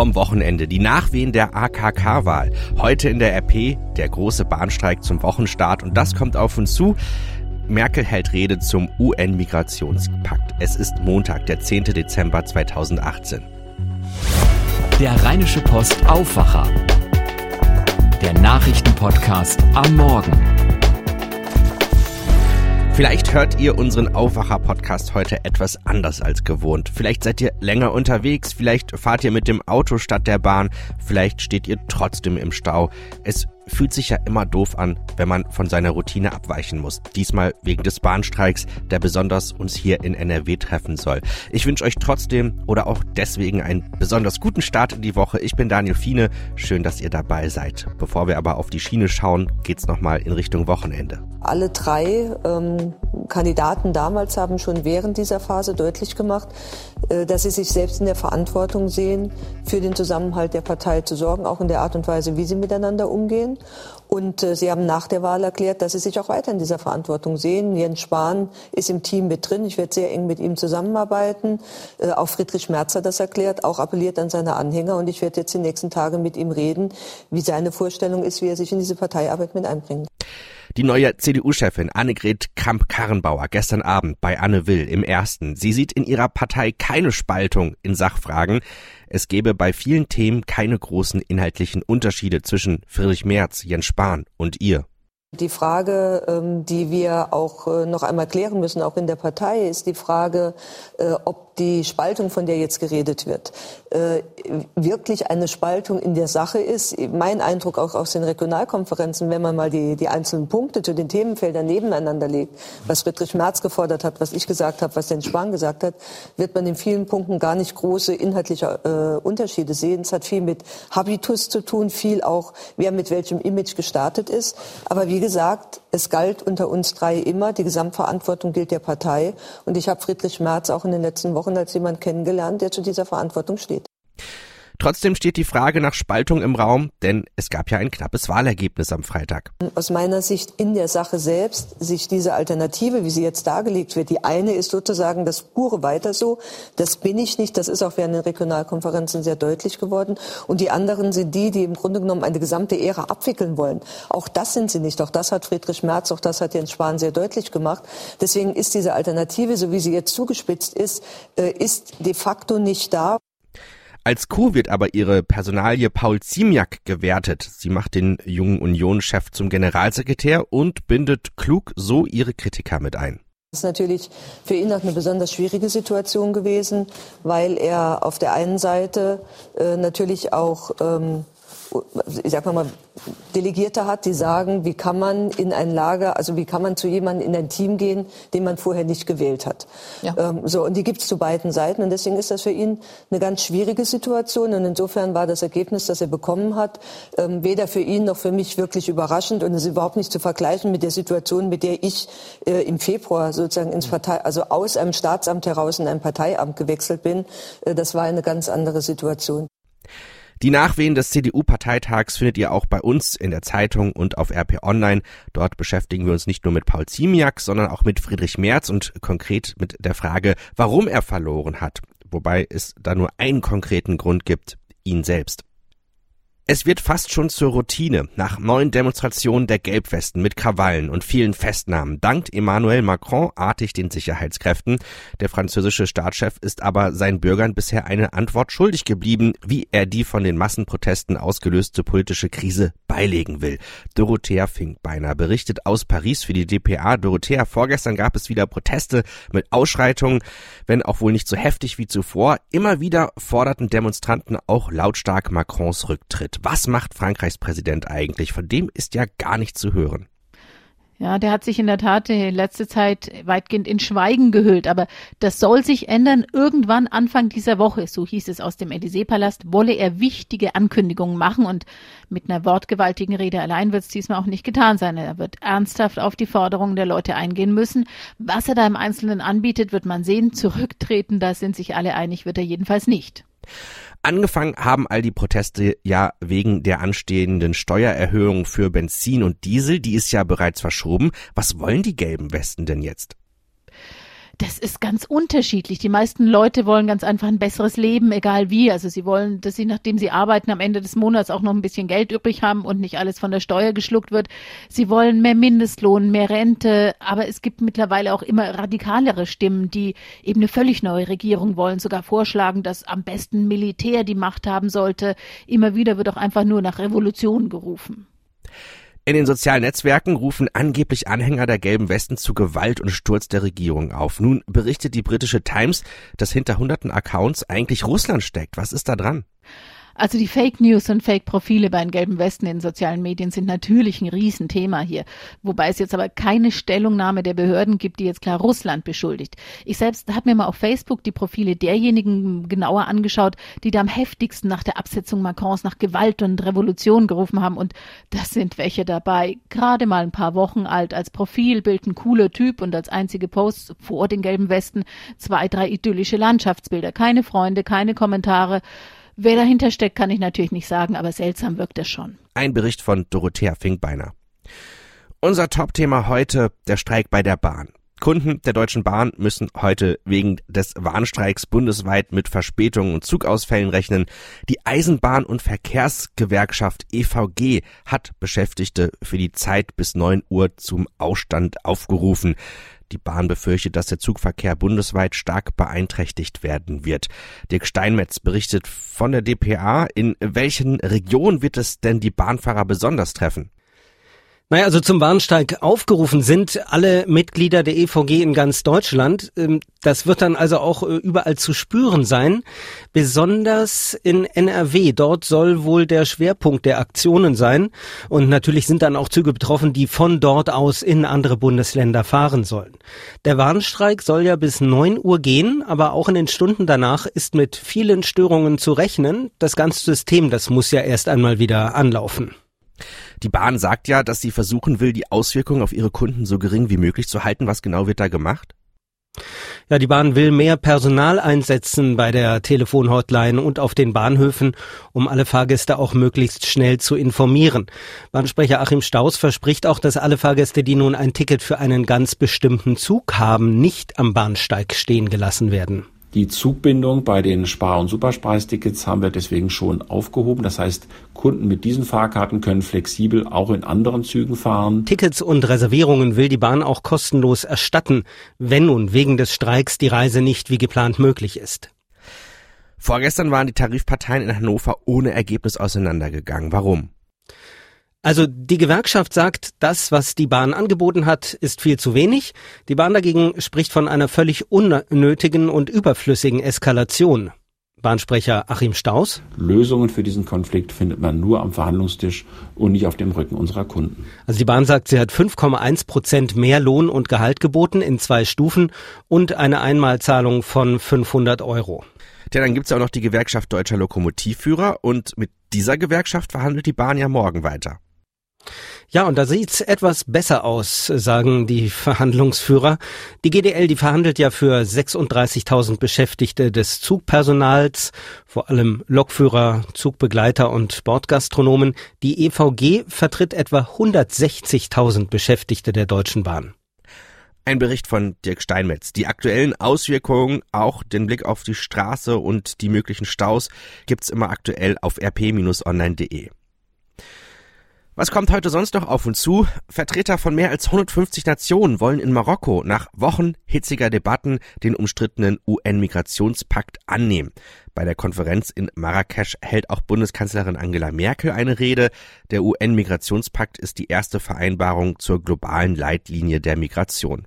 vom Wochenende, die Nachwehen der AKK-Wahl. Heute in der RP der große Bahnstreik zum Wochenstart und das kommt auf uns zu. Merkel hält Rede zum UN-Migrationspakt. Es ist Montag, der 10. Dezember 2018. Der Rheinische Post Aufwacher. Der Nachrichtenpodcast am Morgen. Vielleicht hört ihr unseren Aufwacher-Podcast heute etwas anders als gewohnt. Vielleicht seid ihr länger unterwegs, vielleicht fahrt ihr mit dem Auto statt der Bahn, vielleicht steht ihr trotzdem im Stau. Es fühlt sich ja immer doof an, wenn man von seiner Routine abweichen muss. Diesmal wegen des Bahnstreiks, der besonders uns hier in NRW treffen soll. Ich wünsche euch trotzdem oder auch deswegen einen besonders guten Start in die Woche. Ich bin Daniel Fiene. Schön, dass ihr dabei seid. Bevor wir aber auf die Schiene schauen, geht's nochmal in Richtung Wochenende. Alle drei ähm, Kandidaten damals haben schon während dieser Phase deutlich gemacht, äh, dass sie sich selbst in der Verantwortung sehen, für den Zusammenhalt der Partei zu sorgen, auch in der Art und Weise, wie sie miteinander umgehen. Und äh, sie haben nach der Wahl erklärt, dass sie sich auch weiter in dieser Verantwortung sehen. Jens Spahn ist im Team mit drin. Ich werde sehr eng mit ihm zusammenarbeiten. Äh, auch Friedrich Merz hat das erklärt, auch appelliert an seine Anhänger. Und ich werde jetzt die nächsten Tage mit ihm reden, wie seine Vorstellung ist, wie er sich in diese Parteiarbeit mit einbringt. Die neue CDU-Chefin Annegret Kramp-Karrenbauer gestern Abend bei Anne Will im Ersten. Sie sieht in ihrer Partei keine Spaltung in Sachfragen. Es gebe bei vielen Themen keine großen inhaltlichen Unterschiede zwischen Friedrich Merz, Jens Spahn und ihr. Die Frage, ähm, die wir auch äh, noch einmal klären müssen, auch in der Partei, ist die Frage, äh, ob die Spaltung, von der jetzt geredet wird, äh, wirklich eine Spaltung in der Sache ist. Mein Eindruck auch aus den Regionalkonferenzen, wenn man mal die, die einzelnen Punkte zu den Themenfeldern nebeneinander legt, was Friedrich Merz gefordert hat, was ich gesagt habe, was Jens Spahn gesagt hat, wird man in vielen Punkten gar nicht große inhaltliche Unterschiede sehen. Es hat viel mit Habitus zu tun, viel auch, wer mit welchem Image gestartet ist. Aber wie gesagt, es galt unter uns drei immer, die Gesamtverantwortung gilt der Partei. Und ich habe Friedrich Merz auch in den letzten Wochen als jemand kennengelernt, der zu dieser Verantwortung steht. Trotzdem steht die Frage nach Spaltung im Raum, denn es gab ja ein knappes Wahlergebnis am Freitag. Aus meiner Sicht in der Sache selbst, sich diese Alternative, wie sie jetzt dargelegt wird, die eine ist sozusagen das pure Weiter so, das bin ich nicht, das ist auch während den Regionalkonferenzen sehr deutlich geworden. Und die anderen sind die, die im Grunde genommen eine gesamte Ära abwickeln wollen. Auch das sind sie nicht. Auch das hat Friedrich Merz, auch das hat Jens Spahn sehr deutlich gemacht. Deswegen ist diese Alternative, so wie sie jetzt zugespitzt ist, äh, ist de facto nicht da. Als Coup wird aber ihre Personalie Paul Ziemiak gewertet. Sie macht den jungen Union-Chef zum Generalsekretär und bindet klug so ihre Kritiker mit ein. Das ist natürlich für ihn auch eine besonders schwierige Situation gewesen, weil er auf der einen Seite äh, natürlich auch ähm, ich sag mal, Delegierte hat, die sagen, wie kann man in ein Lager, also wie kann man zu jemandem in ein Team gehen, den man vorher nicht gewählt hat. Ja. Ähm, so, und die gibt es zu beiden Seiten. Und deswegen ist das für ihn eine ganz schwierige Situation. Und insofern war das Ergebnis, das er bekommen hat, ähm, weder für ihn noch für mich wirklich überraschend und es ist überhaupt nicht zu vergleichen mit der Situation, mit der ich äh, im Februar sozusagen ins Partei, also aus einem Staatsamt heraus in ein Parteiamt gewechselt bin. Äh, das war eine ganz andere Situation. Die Nachwehen des CDU-Parteitags findet ihr auch bei uns in der Zeitung und auf RP Online. Dort beschäftigen wir uns nicht nur mit Paul Ziemiak, sondern auch mit Friedrich Merz und konkret mit der Frage, warum er verloren hat. Wobei es da nur einen konkreten Grund gibt, ihn selbst. Es wird fast schon zur Routine. Nach neuen Demonstrationen der Gelbwesten mit Krawallen und vielen Festnahmen dankt Emmanuel Macron artig den Sicherheitskräften. Der französische Staatschef ist aber seinen Bürgern bisher eine Antwort schuldig geblieben, wie er die von den Massenprotesten ausgelöste politische Krise beilegen will. Dorothea Finkbeiner berichtet aus Paris für die DPA. Dorothea, vorgestern gab es wieder Proteste mit Ausschreitungen, wenn auch wohl nicht so heftig wie zuvor. Immer wieder forderten Demonstranten auch lautstark Macrons Rücktritt. Was macht Frankreichs Präsident eigentlich? Von dem ist ja gar nichts zu hören. Ja, der hat sich in der Tat in letzter Zeit weitgehend in Schweigen gehüllt. Aber das soll sich ändern. Irgendwann Anfang dieser Woche, so hieß es aus dem Élysée-Palast, wolle er wichtige Ankündigungen machen. Und mit einer wortgewaltigen Rede allein wird es diesmal auch nicht getan sein. Er wird ernsthaft auf die Forderungen der Leute eingehen müssen. Was er da im Einzelnen anbietet, wird man sehen. Zurücktreten, da sind sich alle einig, wird er jedenfalls nicht. Angefangen haben all die Proteste ja wegen der anstehenden Steuererhöhung für Benzin und Diesel. Die ist ja bereits verschoben. Was wollen die gelben Westen denn jetzt? Das ist ganz unterschiedlich. Die meisten Leute wollen ganz einfach ein besseres Leben, egal wie. Also sie wollen, dass sie, nachdem sie arbeiten, am Ende des Monats auch noch ein bisschen Geld übrig haben und nicht alles von der Steuer geschluckt wird. Sie wollen mehr Mindestlohn, mehr Rente. Aber es gibt mittlerweile auch immer radikalere Stimmen, die eben eine völlig neue Regierung wollen, sogar vorschlagen, dass am besten Militär die Macht haben sollte. Immer wieder wird auch einfach nur nach Revolution gerufen. In den sozialen Netzwerken rufen angeblich Anhänger der gelben Westen zu Gewalt und Sturz der Regierung auf. Nun berichtet die britische Times, dass hinter hunderten Accounts eigentlich Russland steckt. Was ist da dran? Also die Fake News und Fake Profile bei den gelben Westen in sozialen Medien sind natürlich ein Riesenthema hier, wobei es jetzt aber keine Stellungnahme der Behörden gibt, die jetzt klar Russland beschuldigt. Ich selbst habe mir mal auf Facebook die Profile derjenigen genauer angeschaut, die da am heftigsten nach der Absetzung Macrons nach Gewalt und Revolution gerufen haben. Und das sind welche dabei, gerade mal ein paar Wochen alt, als Profilbild ein cooler Typ und als einzige Post vor den gelben Westen. Zwei, drei idyllische Landschaftsbilder, keine Freunde, keine Kommentare. Wer dahinter steckt, kann ich natürlich nicht sagen, aber seltsam wirkt es schon. Ein Bericht von Dorothea Finkbeiner. Unser Top-Thema heute, der Streik bei der Bahn. Kunden der Deutschen Bahn müssen heute wegen des Warnstreiks bundesweit mit Verspätungen und Zugausfällen rechnen. Die Eisenbahn- und Verkehrsgewerkschaft EVG hat Beschäftigte für die Zeit bis 9 Uhr zum Ausstand aufgerufen. Die Bahn befürchtet, dass der Zugverkehr bundesweit stark beeinträchtigt werden wird. Dirk Steinmetz berichtet von der DPA. In welchen Regionen wird es denn die Bahnfahrer besonders treffen? Naja, also zum Warnsteig aufgerufen sind alle Mitglieder der EVG in ganz Deutschland. Ähm, das wird dann also auch äh, überall zu spüren sein. Besonders in NRW. Dort soll wohl der Schwerpunkt der Aktionen sein. Und natürlich sind dann auch Züge betroffen, die von dort aus in andere Bundesländer fahren sollen. Der Warnstreik soll ja bis neun Uhr gehen, aber auch in den Stunden danach ist mit vielen Störungen zu rechnen. Das ganze System, das muss ja erst einmal wieder anlaufen. Die Bahn sagt ja, dass sie versuchen will, die Auswirkungen auf ihre Kunden so gering wie möglich zu halten. Was genau wird da gemacht? Ja, die Bahn will mehr Personal einsetzen bei der Telefonhotline und auf den Bahnhöfen, um alle Fahrgäste auch möglichst schnell zu informieren. Bahnsprecher Achim Staus verspricht auch, dass alle Fahrgäste, die nun ein Ticket für einen ganz bestimmten Zug haben, nicht am Bahnsteig stehen gelassen werden. Die Zugbindung bei den Spar- und Superspreistickets haben wir deswegen schon aufgehoben. Das heißt, Kunden mit diesen Fahrkarten können flexibel auch in anderen Zügen fahren. Tickets und Reservierungen will die Bahn auch kostenlos erstatten, wenn nun wegen des Streiks die Reise nicht wie geplant möglich ist. Vorgestern waren die Tarifparteien in Hannover ohne Ergebnis auseinandergegangen. Warum? Also die Gewerkschaft sagt, das, was die Bahn angeboten hat, ist viel zu wenig. Die Bahn dagegen spricht von einer völlig unnötigen und überflüssigen Eskalation. Bahnsprecher Achim Staus. Lösungen für diesen Konflikt findet man nur am Verhandlungstisch und nicht auf dem Rücken unserer Kunden. Also die Bahn sagt, sie hat 5,1 Prozent mehr Lohn und Gehalt geboten in zwei Stufen und eine Einmalzahlung von 500 Euro. Ja, dann gibt's ja auch noch die Gewerkschaft Deutscher Lokomotivführer und mit dieser Gewerkschaft verhandelt die Bahn ja morgen weiter. Ja, und da sieht's etwas besser aus, sagen die Verhandlungsführer. Die GDL, die verhandelt ja für 36.000 Beschäftigte des Zugpersonals, vor allem Lokführer, Zugbegleiter und Bordgastronomen. Die EVG vertritt etwa 160.000 Beschäftigte der Deutschen Bahn. Ein Bericht von Dirk Steinmetz. Die aktuellen Auswirkungen, auch den Blick auf die Straße und die möglichen Staus, gibt's immer aktuell auf rp-online.de. Was kommt heute sonst noch auf uns zu? Vertreter von mehr als 150 Nationen wollen in Marokko nach Wochen hitziger Debatten den umstrittenen UN-Migrationspakt annehmen. Bei der Konferenz in Marrakesch hält auch Bundeskanzlerin Angela Merkel eine Rede. Der UN-Migrationspakt ist die erste Vereinbarung zur globalen Leitlinie der Migration.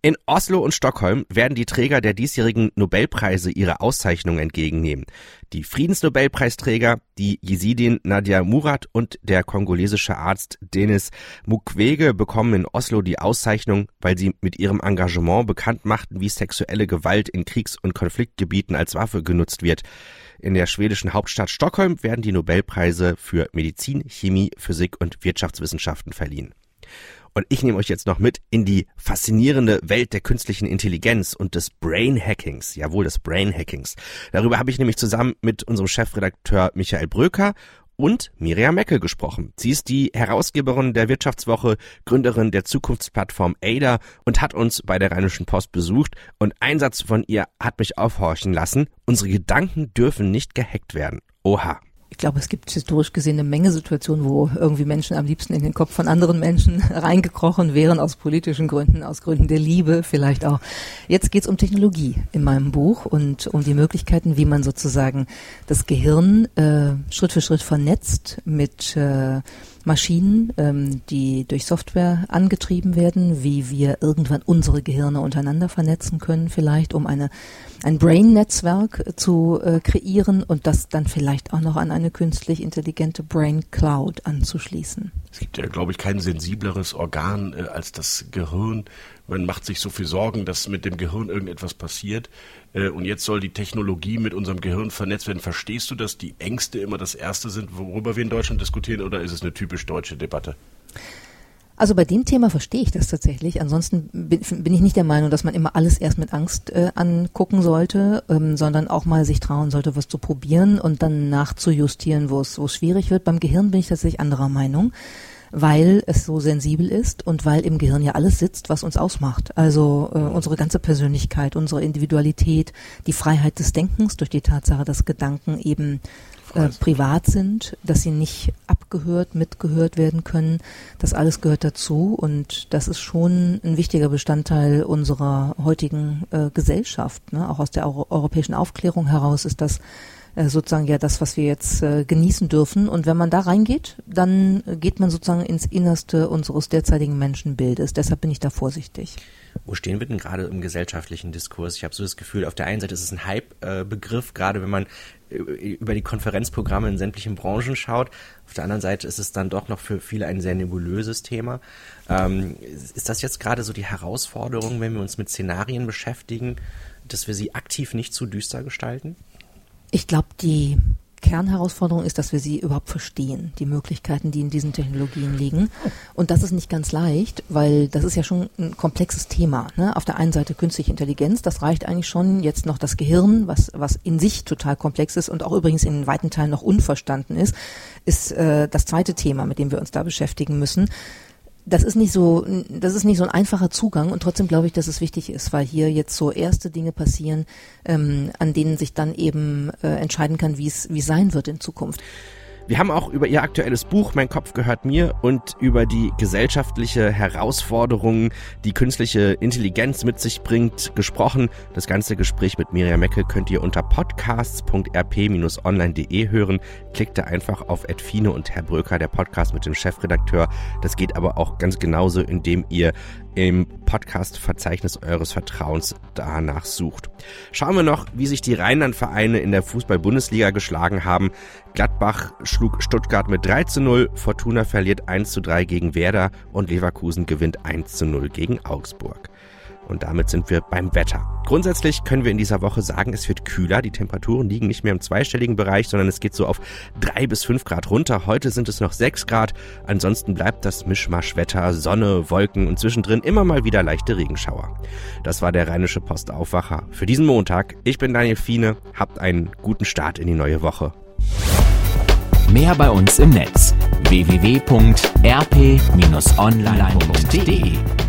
In Oslo und Stockholm werden die Träger der diesjährigen Nobelpreise ihre Auszeichnung entgegennehmen. Die Friedensnobelpreisträger, die Jesidin Nadia Murad und der kongolesische Arzt Denis Mukwege bekommen in Oslo die Auszeichnung, weil sie mit ihrem Engagement bekannt machten, wie sexuelle Gewalt in Kriegs- und Konfliktgebieten als Waffe genutzt wird. In der schwedischen Hauptstadt Stockholm werden die Nobelpreise für Medizin, Chemie, Physik und Wirtschaftswissenschaften verliehen. Und ich nehme euch jetzt noch mit in die faszinierende Welt der künstlichen Intelligenz und des Brain Hackings. Jawohl, des Brain Hackings. Darüber habe ich nämlich zusammen mit unserem Chefredakteur Michael Bröker und Miriam Meckel gesprochen. Sie ist die Herausgeberin der Wirtschaftswoche, Gründerin der Zukunftsplattform ADA und hat uns bei der Rheinischen Post besucht und ein Satz von ihr hat mich aufhorchen lassen. Unsere Gedanken dürfen nicht gehackt werden. Oha ich glaube, es gibt historisch gesehen eine Menge Situationen, wo irgendwie Menschen am liebsten in den Kopf von anderen Menschen reingekrochen wären, aus politischen Gründen, aus Gründen der Liebe vielleicht auch. Jetzt geht es um Technologie in meinem Buch und um die Möglichkeiten, wie man sozusagen das Gehirn äh, Schritt für Schritt vernetzt mit äh, Maschinen, ähm, die durch Software angetrieben werden, wie wir irgendwann unsere Gehirne untereinander vernetzen können, vielleicht um eine ein Brain-Netzwerk zu äh, kreieren und das dann vielleicht auch noch an eine künstlich intelligente Brain Cloud anzuschließen. Es gibt ja, glaube ich, kein sensibleres Organ äh, als das Gehirn. Man macht sich so viel Sorgen, dass mit dem Gehirn irgendetwas passiert. Äh, und jetzt soll die Technologie mit unserem Gehirn vernetzt werden. Verstehst du, dass die Ängste immer das Erste sind, worüber wir in Deutschland diskutieren, oder ist es eine typisch deutsche Debatte? Also bei dem Thema verstehe ich das tatsächlich. Ansonsten bin, ich nicht der Meinung, dass man immer alles erst mit Angst äh, angucken sollte, ähm, sondern auch mal sich trauen sollte, was zu probieren und dann nachzujustieren, wo es schwierig wird. Beim Gehirn bin ich tatsächlich anderer Meinung weil es so sensibel ist und weil im Gehirn ja alles sitzt, was uns ausmacht. Also äh, unsere ganze Persönlichkeit, unsere Individualität, die Freiheit des Denkens durch die Tatsache, dass Gedanken eben äh, privat sind, dass sie nicht abgehört, mitgehört werden können. Das alles gehört dazu und das ist schon ein wichtiger Bestandteil unserer heutigen äh, Gesellschaft. Ne? Auch aus der Euro europäischen Aufklärung heraus ist das sozusagen ja das, was wir jetzt äh, genießen dürfen. Und wenn man da reingeht, dann geht man sozusagen ins Innerste unseres derzeitigen Menschenbildes. Deshalb bin ich da vorsichtig. Wo stehen wir denn gerade im gesellschaftlichen Diskurs? Ich habe so das Gefühl, auf der einen Seite ist es ein Hype-Begriff, gerade wenn man über die Konferenzprogramme in sämtlichen Branchen schaut. Auf der anderen Seite ist es dann doch noch für viele ein sehr nebulöses Thema. Ähm, ist das jetzt gerade so die Herausforderung, wenn wir uns mit Szenarien beschäftigen, dass wir sie aktiv nicht zu düster gestalten? Ich glaube, die Kernherausforderung ist, dass wir sie überhaupt verstehen, die Möglichkeiten, die in diesen Technologien liegen. Und das ist nicht ganz leicht, weil das ist ja schon ein komplexes Thema. Ne? Auf der einen Seite künstliche Intelligenz, das reicht eigentlich schon. Jetzt noch das Gehirn, was, was in sich total komplex ist und auch übrigens in weiten Teilen noch unverstanden ist, ist äh, das zweite Thema, mit dem wir uns da beschäftigen müssen das ist nicht so, das ist nicht so ein einfacher Zugang und trotzdem glaube ich, dass es wichtig ist, weil hier jetzt so erste Dinge passieren, ähm, an denen sich dann eben äh, entscheiden kann, wie es wie sein wird in Zukunft. Wir haben auch über ihr aktuelles Buch Mein Kopf gehört mir und über die gesellschaftliche Herausforderungen, die künstliche Intelligenz mit sich bringt, gesprochen. Das ganze Gespräch mit Miriam Meckel könnt ihr unter podcasts.rp-online.de hören. Klickt da einfach auf Edfine und Herr Bröker, der Podcast mit dem Chefredakteur. Das geht aber auch ganz genauso, indem ihr im Podcast-Verzeichnis eures Vertrauens danach sucht. Schauen wir noch, wie sich die Rheinland-Vereine in der Fußball-Bundesliga geschlagen haben. Gladbach schlug Stuttgart mit 3 zu 0, Fortuna verliert 1 zu 3 gegen Werder und Leverkusen gewinnt 1 zu 0 gegen Augsburg. Und damit sind wir beim Wetter. Grundsätzlich können wir in dieser Woche sagen, es wird kühler. Die Temperaturen liegen nicht mehr im zweistelligen Bereich, sondern es geht so auf drei bis fünf Grad runter. Heute sind es noch sechs Grad. Ansonsten bleibt das Mischmaschwetter, Sonne, Wolken und zwischendrin immer mal wieder leichte Regenschauer. Das war der Rheinische Postaufwacher für diesen Montag. Ich bin Daniel Fiene. Habt einen guten Start in die neue Woche. Mehr bei uns im Netz www.rp-online.de